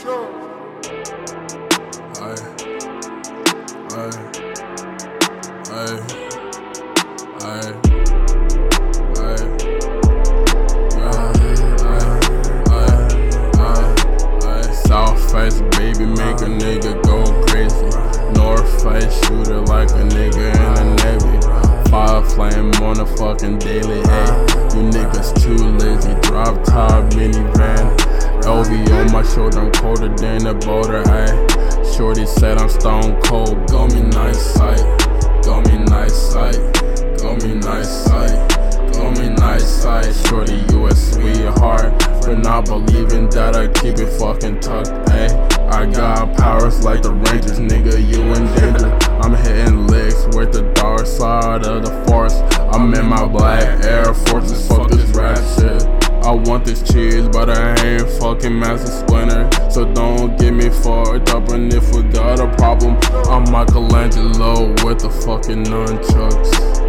South face baby make a nigga go crazy. North face shooter like a nigga in the navy. Fire flame on a fucking daily. On my shoulder, I'm colder than a boulder. Ayy, shorty said I'm stone cold. Gomen'nasai. Go me nice sight. Gomen'nasai. Go me nice sight. Shorty, you a sweetheart. For not believing that I keep it fucking tucked. Ayy, I got powers like the Rangers, nigga. You in danger. I'm hitting licks with the dark side of the force. I'm in my black Air Force, Fuck this. I want this cheese, but I ain't fucking Master Splinter. So don't get me fucked up. And if we got a problem, I'm Michelangelo with the fucking nunchucks.